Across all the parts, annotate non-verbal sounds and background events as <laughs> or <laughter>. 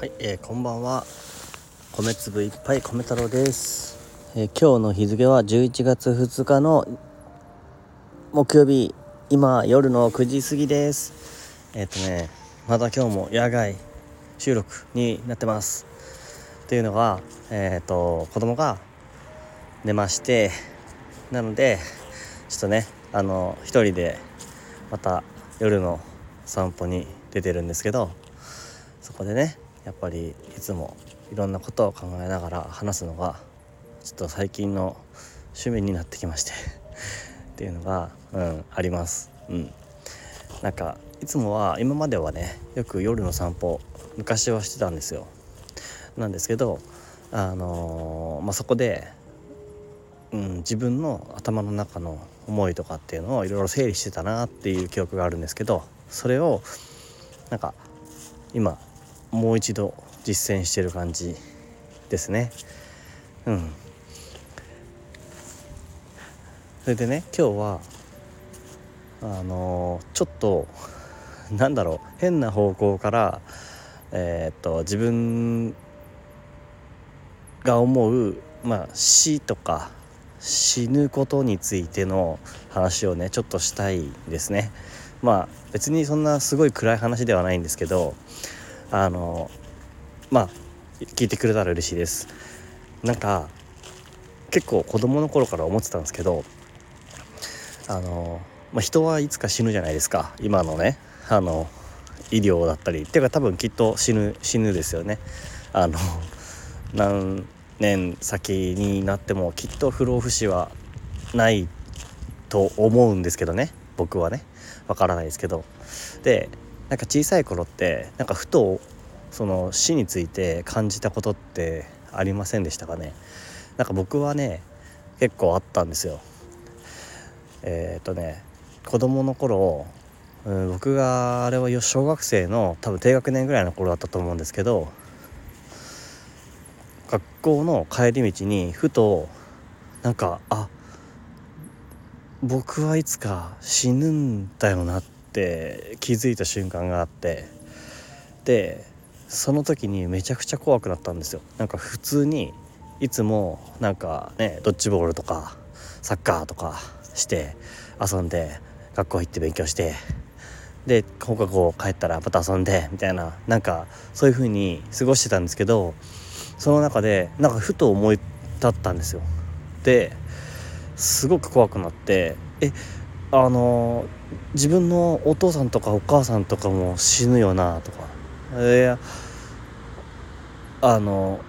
はい、えー、こんばんは。米粒いっぱい米太郎です、えー、今日の日付は11月2日の木曜日。今夜の9時過ぎです。えっ、ー、とねまた今日も野外収録になってます。っていうのがえっ、と子供が寝ましてなのでちょっとねあの一人でまた夜の散歩に出てるんですけどそこでねやっぱりいつもいろんなことを考えながら話すのがちょっと最近の趣味になってきまして <laughs> っていうのが、うん、あります。うん、なんかいつもは今まではねよく夜の散歩昔はしてたんですよ。なんですけど、あのー、まあ、そこで、うん、自分の頭の中の思いとかっていうのをいろいろ整理してたなっていう記憶があるんですけどそれをなんか今もう一度実践してる感じですねうんそれでね今日はあの、ちょっとなんだろう変な方向からえー、っと自分が思う、まあ、死とか死ぬことについての話をねちょっとしたいですね。まあ別にそんなすごい暗い話ではないんですけどあのまあ聞いてくれたら嬉しいです。なんか結構子供の頃から思ってたんですけどあの、まあ、人はいつか死ぬじゃないですか。今のねあの医療だったり。っていうか多分きっと死ぬ死ぬですよね。あの何年先になってもきっと不老不死はないと思うんですけどね。僕はね。わからないですけど。でなんか小さい頃ってなんかふとその死について感じたことってありませんでしたかね？なんか僕はね結構あったんですよ。えっ、とね子供の頃、うん、僕があれは小学生の多分低学年ぐらいの頃だったと思うんですけど学校の帰り道にふとなんかあ僕はいつか死ぬんだよなって気づいた瞬間があってでその時にめちゃくちゃ怖くなったんですよ。なんか普通にいつもなんかねドッジボールとかサッカーとかして遊んで学校行って勉強してで放課後帰ったらまた遊んでみたいななんかそういう風に過ごしてたんですけどその中でなんかふと思い立ったんですよ。ですごく怖くなってえあの自分のお父さんとかお母さんとかも死ぬよなとか。いやあの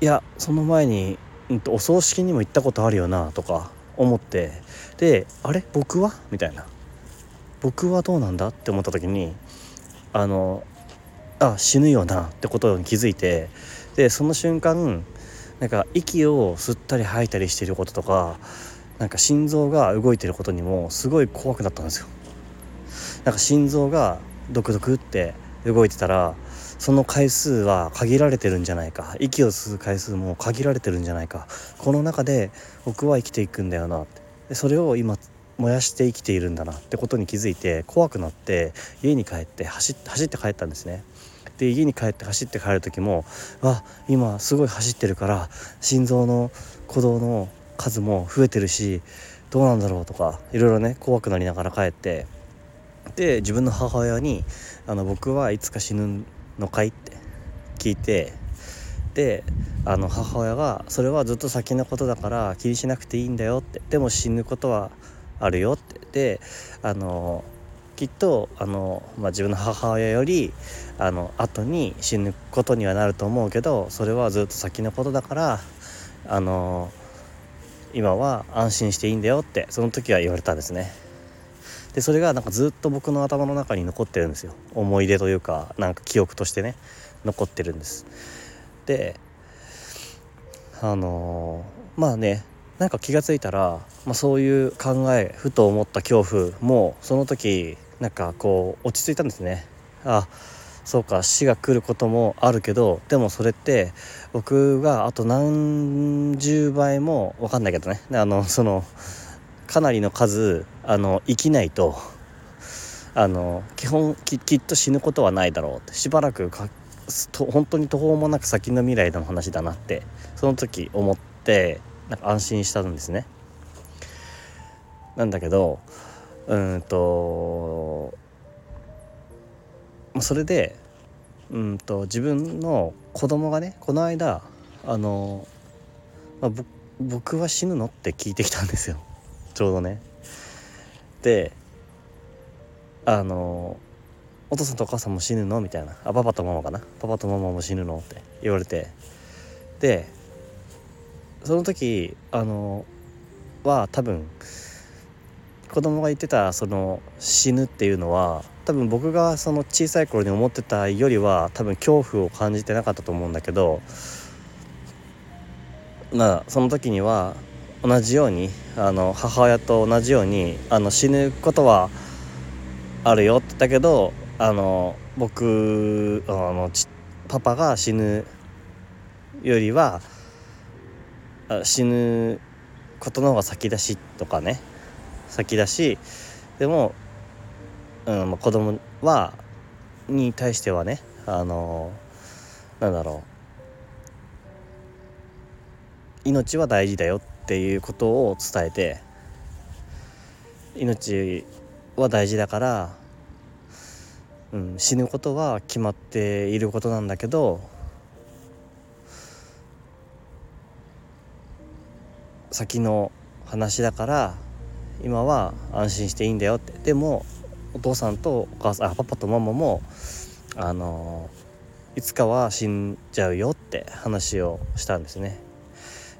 いやその前に、うんと、お葬式にも行ったことあるよなとか思って。であれ？僕は？みたいな。僕はどうなんだって思った時にあのあ死ぬよなってことに気づいて。でその瞬間なんか息を吸ったり吐いたりしてることとかなんか心臓が動いてることにもすごい怖くなったんですよ。なんか心臓がドクドクって動いてたらその回数は限られてるんじゃないか。息を吸う回数も限られてるんじゃないか。この中で僕は生きていくんだよなって。それを今燃やして生きているんだなってことに気づいて怖くなって家に帰って走って帰ったんですね。で家に帰って走って帰る時もあ今すごい走ってるから心臓の鼓動の数も増えてるしどうなんだろうとかいろいろね怖くなりながら帰ってで自分の母親にあの「僕はいつか死ぬのかい?」って聞いてであの母親が「それはずっと先のことだから気にしなくていいんだよ」って「でも死ぬことはあるよ」ってであのきっとあの、まあ、自分の母親よりあの後に死ぬことにはなると思うけどそれはずっと先のことだからあの今は安心していいんだよってその時は言われたんですね。でそれがなんかずっと僕の頭の中に残ってるんですよ思い出というかなんか記憶としてね残ってるんです。であのまあねなんか気が付いたら、まあ、そういう考えふと思った恐怖もその時なんかこう落ち着いたんですねあそうか死が来ることもあるけどでもそれって僕があと何十倍も分かんないけどねあのそのかなりの数あの生きないとあの基本ききっと死ぬことはないだろうってしばらくかと本当に途方もなく先の未来の話だなってその時思ってなんか安心したんですね。なんだけどうんとそれでうんと自分の子供がねこの間あの、まあ、僕は死ぬのって聞いてきたんですよ。<laughs> ちょうどね。であのお父さんとお母さんも死ぬのみたいな。あパパとママかな。パパとママも死ぬのって言われて。でその時あのは多分子供が言ってたその死ぬっていうのは多分僕がその小さい頃に思ってたよりは多分恐怖を感じてなかったと思うんだけどまあその時には同じようにあの母親と同じようにあの死ぬことはあるよって言ったけどあの僕あのパパが死ぬよりは死ぬことの方が先だしとかね。先だしでも、うん、子供はに対してはねあのなんだろう。命は大事だよっていうことを伝えて命は大事だからうん、死ぬことは決まっていることなんだけど先の話だから今は安心していいんだよって。でもお父さんとお母さんあパパとママもあのいつかは死んじゃうよって話をしたんですね。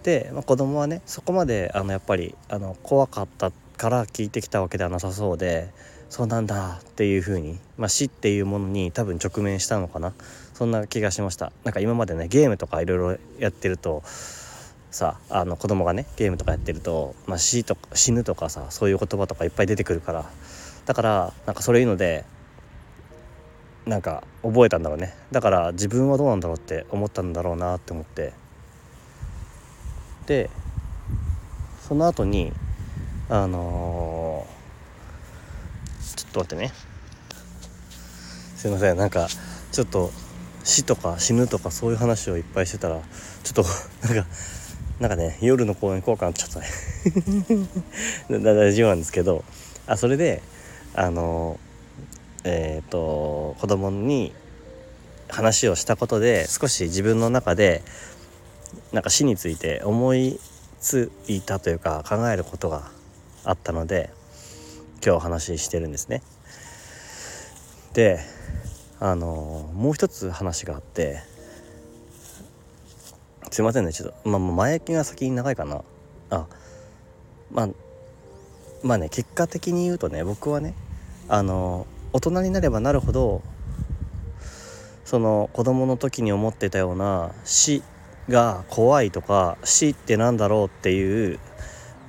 で、まあ、子供はねそこまであのやっぱりあの怖かったから聞いてきたわけではなさそうでそうなんだっていう風に、まあ、死っていうものに多分直面したのかなそんな気がしましたなんか今までねゲームとかいろいろやってるとさあの子供がねゲームとかやってると、まあ、死とか死ぬとかさそういう言葉とかいっぱい出てくるからだからなんかそういうのでなんか覚えたんだろうね。だから自分はどうなんだろうって思ったんだろうなって思って。でその後にあのーちょっと待ってね。すいません。なんかちょっと死とか死ぬとかそういう話をいっぱいしてたらちょっと <laughs> なんかなんかね夜の公園怖くなっちゃったね。大丈夫なんですけど。あそれであのえっ、ー、と子供に話をしたことで少し自分の中でなんか死について思いついたというか考えることがあったので今日お話ししてるんですね。であのもう一つ話があってすいませんねちょっとまあ前置きが先に長いかなあまあまあね結果的に言うとね僕はねあの大人になればなるほどその子供の時に思ってたような死が怖いとか死ってなんだろうっていう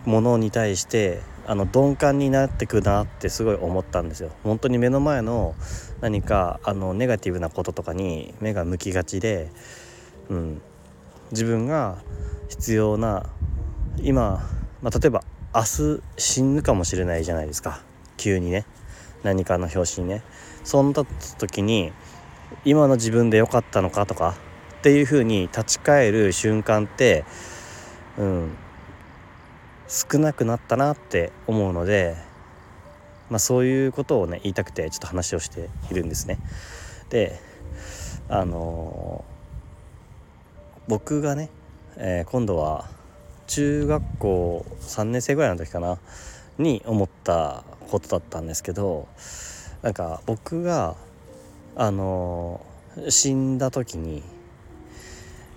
ものに対してあの鈍感になってくなってすごい思ったんですよ。本当に目の前の何かあのネガティブなこととかに目が向きがちで、うん、自分が必要な今、まあ、例えば明日死ぬかもしれないじゃないですか。急にね。何かの拍子にね。そんな時に今の自分で良かったのかとかっていう風に立ち返る瞬間ってうん。少なくなったなって思うので、まあ、そういうことをね言いたくてちょっと話をしているんですね。であのー、僕がね、えー、今度は中学校3年生ぐらいの時かな？に思ったことだったんですけどなんか僕があの、死んだ時に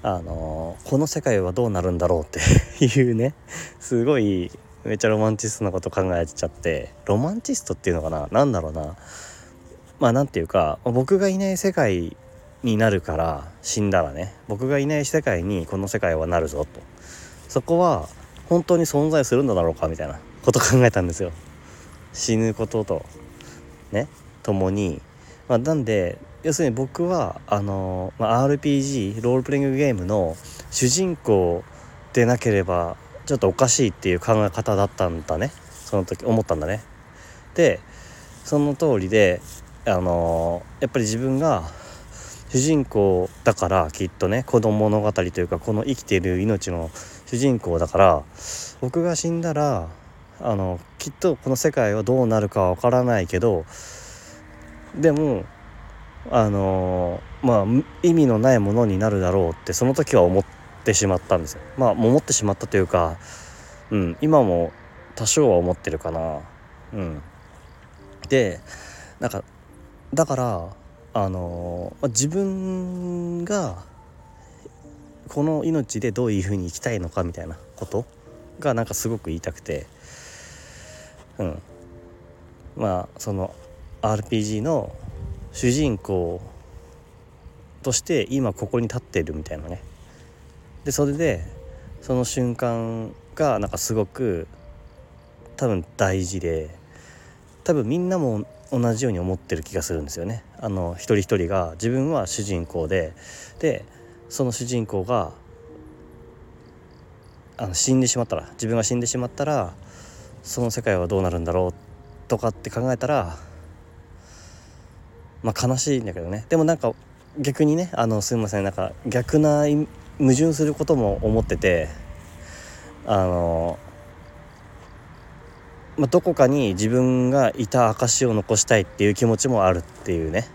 あのこの世界はどうなるんだろうって <laughs> いうねすごいめっちゃロマンチストなこと考えちゃってロマンチストっていうのかな？何だろうな？まあ何て言うか僕がいない世界になるから死んだらね僕がいない世界にこの世界はなるぞと。そこは本当に存在するんだろうかみたいなこと考えたんですよ。死ぬことと。ね？共に。まあ、なんで要するに僕はあの、まあ、RPG ロールプレイングゲームの主人公でなければちょっとおかしいっていう考え方だったんだね。その時思ったんだね。でその通りであのやっぱり自分が主人公だからきっとね子供物語というかこの生きている命の主人公だから僕が死んだらあのきっとこの世界はどうなるかは分からないけどでもあのまあ意味のないものになるだろうってその時は思ってしまったんですよ。まあ思ってしまったというか、うん、今も多少は思ってるかな。うん、でなんかだからあの自分がこの命でどういうふうに生きたいのかみたいなことがなんかすごく言いたくて。うん。まあその RPG の主人公として今ここに立っているみたいなね。でそれでその瞬間がなんかすごく多分大事で多分みんなも同じように思ってる気がするんですよね。あの一人一人が自分は主人公ででその主人公があの死んでしまったら自分が死んでしまったらその世界はどうなるんだろうとかって考えたらまあ悲しいんだけどね。でもなんか逆にねあのすみませんなんか逆な矛盾することも思っててあのまあ、どこかに自分がいた証を残したいっていう気持ちもあるっていうね。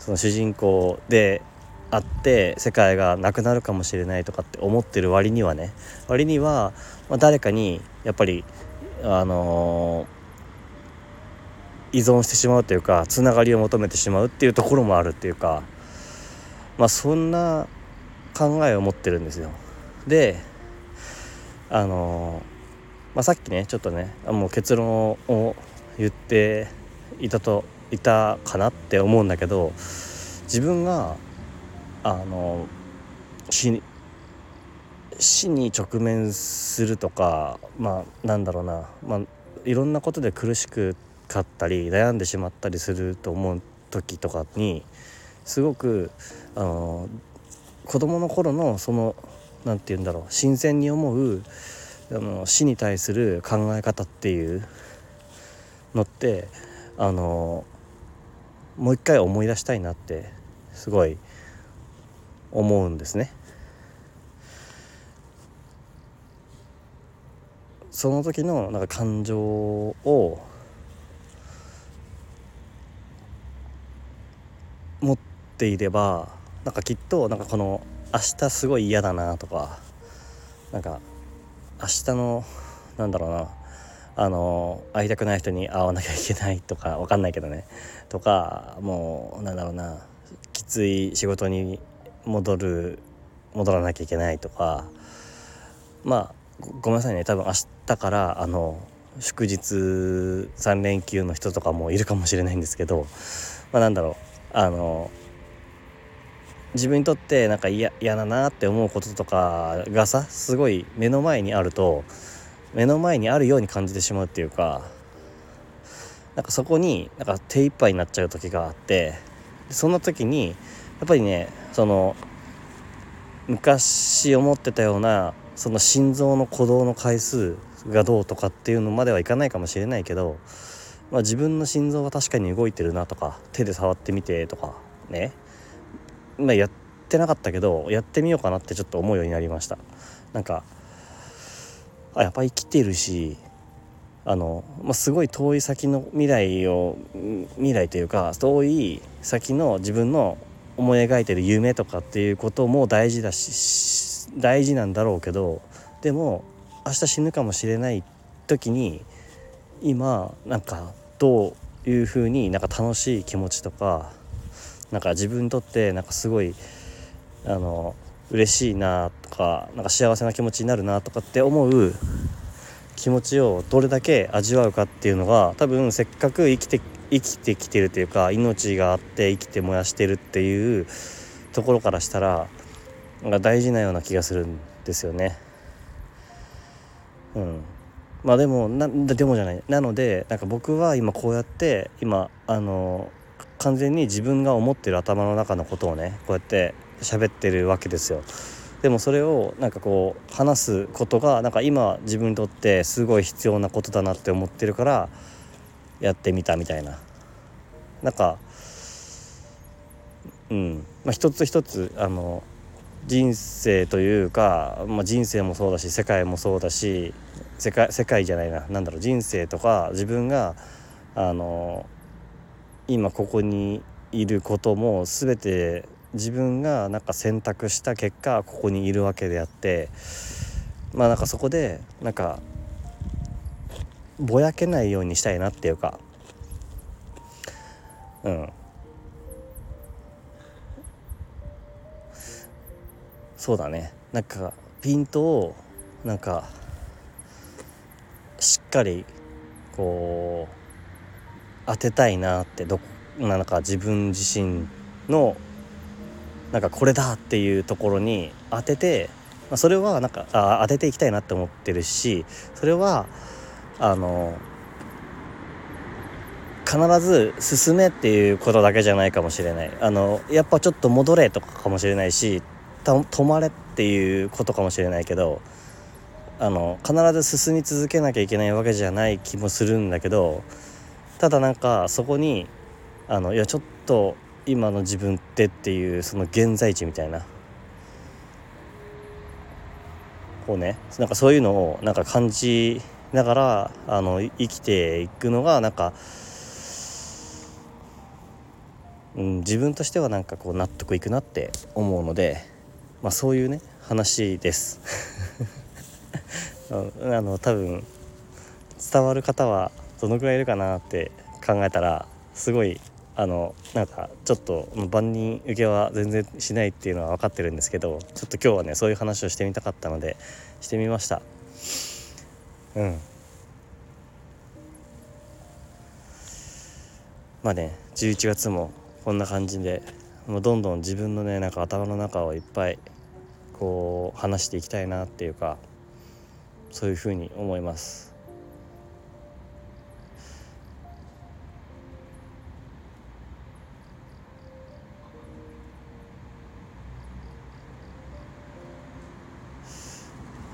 その主人公であって世界がなくなるかもしれないとかって思ってる割にはね割には、まあ、誰かにやっぱりあのー、依存してしまうというかつながりを求めてしまうっていうところもあるっていうかまあそんな考えを持ってるんですよ。であのーまあ、さっきねちょっとねもう結論を言っていたといたかなって思うんだけど自分があの死死に直面するとかまあなんだろうな、まあ、いろんなことで苦しくかったり悩んでしまったりすると思う時とかにすごくあの子供の頃のその何て言うんだろう新鮮に思うあの死に対する考え方っていうのってあのもう一回思い出したいなってすごい思うんですね。その時のなんか感情を持っていればなんかきっとなんかこの明日すごい嫌だなとかなんか明日のなんだろうなあの会いたくない人に会わなきゃいけないとか分かんないけどねとかもうなんだろうなきつい仕事に戻る戻らなきゃいけないとかまあごめんなさいね。多分明日からあの祝日3連休の人とかもいるかもしれないんですけど、まあ、なんだろう。あの自分にとってなんか嫌だなって思うこととかがさすごい目の前にあると目の前にあるように感じてしまうっていうかなんかそこになんか手一杯になっちゃう時があってそんな時にやっぱりねその昔思ってたようなその心臓の鼓動の回数がどうとかっていうのまではいかないかもしれないけど、まあ、自分の心臓は確かに動いてるなとか手で触ってみてとかね。まあ、やってなかったけどやってみようかなってちょっと思うようになりました。なんかあやっぱ生きてるしあの、まあ、すごい遠い先の未来を未来というか遠い先の自分の思い描いてる夢とかっていうことも大事だし大事なんだろうけどでも明日死ぬかもしれない時に今なんかどういうふうになんか楽しい気持ちとかなんか自分にとってなんかすごいあの嬉しいなとかなんか幸せな気持ちになるなとかって思う気持ちをどれだけ味わうかっていうのが多分せっかく生きて生きてきてるというか命があって生きて燃やしてるっていうところからしたらなんか大事なような気がするんですよね。うん、まあでもなでもじゃないなのでなんか僕は今こうやって今あの完全に自分が思ってる頭の中のことをねこうやって喋ってるわけですよ。でもそれをなんかこう話すことがなんか今自分にとってすごい必要なことだなって思ってるからやってみたみたいな。なんかうん。まあ、一つ一つあの人生というか、まあ、人生もそうだし世界もそうだし世界世界じゃないな。何だろう人生とか自分があの今ここにいることも全て自分がなんか選択した結果ここにいるわけであってまあなんかそこでなんかぼやけないようにしたいなっていうか。うん。そうだね。なんかピントをなんかしっかりこう当てたいなってどなんか自分自身のなんかこれだっていうところに当てて、まあ、それはなんかあ当てていきたいなって思ってるしそれはあの必ず進めっていうことだけじゃないかもしれない。あのやっぱちょっと戻れとかかもしれないし止まれっていうことかもしれないけどあの必ず進み続けなきゃいけないわけじゃない気もするんだけどただなんかそこにあのいやちょっと今の自分ってっていうその現在地みたいな。こうねなんかそういうのをなんか感じながらあの生きていくのがなんか、うん、自分としてはなんかこう納得いくなって思うので、まあ、そういうね話です。<laughs> あの多分伝わる方はどのぐらいいるかなって考えたらすごいあのなんかちょっと万人受けは全然しないっていうのは分かってるんですけどちょっと今日はねそういう話をしてみたかったのでしてみました。うん。まあね11月もこんな感じでもうどんどん自分のねなんか頭の中をいっぱいこう話していきたいなっていうかそういうふうに思います。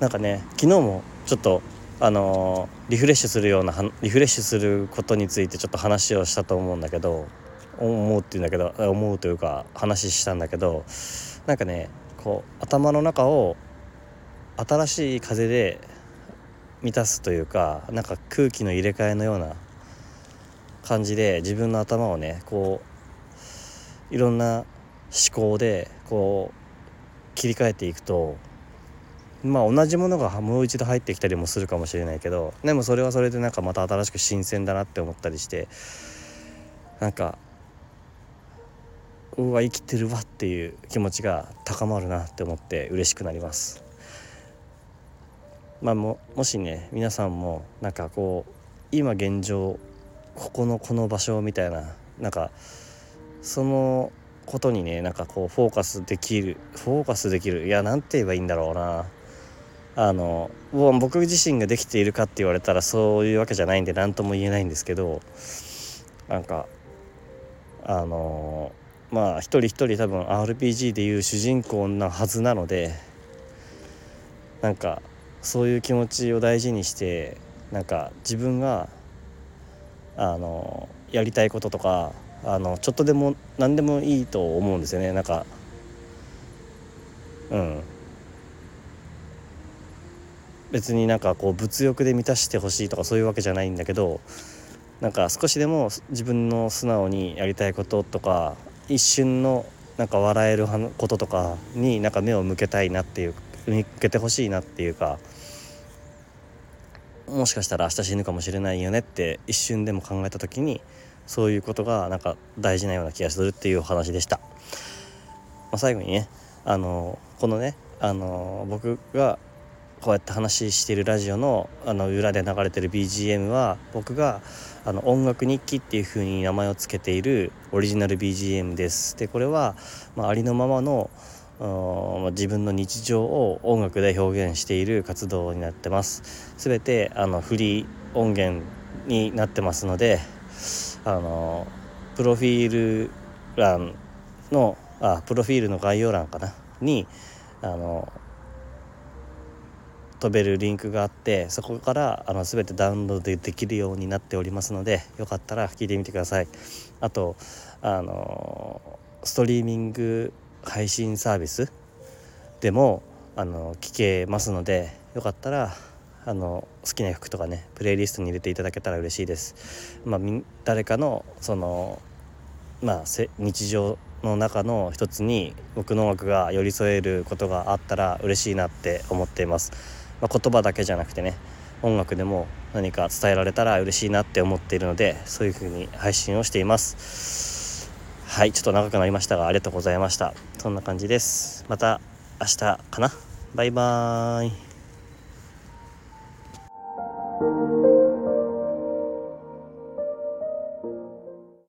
なんかね昨日もちょっとあの、リフレッシュするようなリフレッシュすることについてちょっと話をしたと思うんだけど思うっていうんだけど思うというか話したんだけどなんかねこう頭の中を新しい風で満たすというかなんか空気の入れ替えのような感じで自分の頭をねこういろんな思考でこう切り替えていくとまあ同じものがもう一度入ってきたりもするかもしれないけどでもそれはそれでなんかまた新しく新鮮だなって思ったりしてなんかうわ生きてるわっていう気持ちが高まるなって思って嬉しくなります。まあ、ももしね皆さんもなんかこう今現状ここのこの場所みたいななんかそのことにねなんかこうフォーカスできるフォーカスできるいや何て言えばいいんだろうなあの僕自身ができているかって言われたらそういうわけじゃないんで何とも言えないんですけどなんかあのまあ一人一人多分 RPG でいう主人公なはずなのでなんかそういう気持ちを大事にしてなんか自分があのやりたいこととかあのちょっとでも何でもいいと思うんですよね。なんかうん。別になんかこう物欲で満たしてほしいとかそういうわけじゃないんだけどなんか少しでも自分の素直にやりたいこととか一瞬のなんか笑えることとかになんか目を向けたいなっていう向けてほしいなっていうかもしかしたら明日死ぬかもしれないよねって一瞬でも考えた時にそういうことがなんか大事なような気がするっていうお話でした。まあ、最後にねあのこのねあの僕がこうやって話してるラジオのあの裏で流れてる BGM は僕があの音楽日記っていう風に名前を付けているオリジナル BGM です。でこれは、まあ、ありのままの自分の日常を音楽で表現している活動になってます。すべてあのフリー音源になってますのであのプロフィール欄のあプロフィールの概要欄かな？にあの飛べるリンクがあってそこからあの全てダウンロードできるようになっておりますのでよかったら聞いてみてくださいあとあのストリーミング配信サービスでもあの聞けますのでよかったらあの好きな曲とかねプレイリストに入れていただけたら嬉しいです。まあ、誰かのそのまあ、日常の中の一つに僕の音楽が寄り添えることがあったら嬉しいなって思っています、まあ、言葉だけじゃなくてね音楽でも何か伝えられたら嬉しいなって思っているのでそういう風に配信をしています。はいちょっと長くなりましたがありがとうございました。そんな感じです。また明日かな。バイバーイ。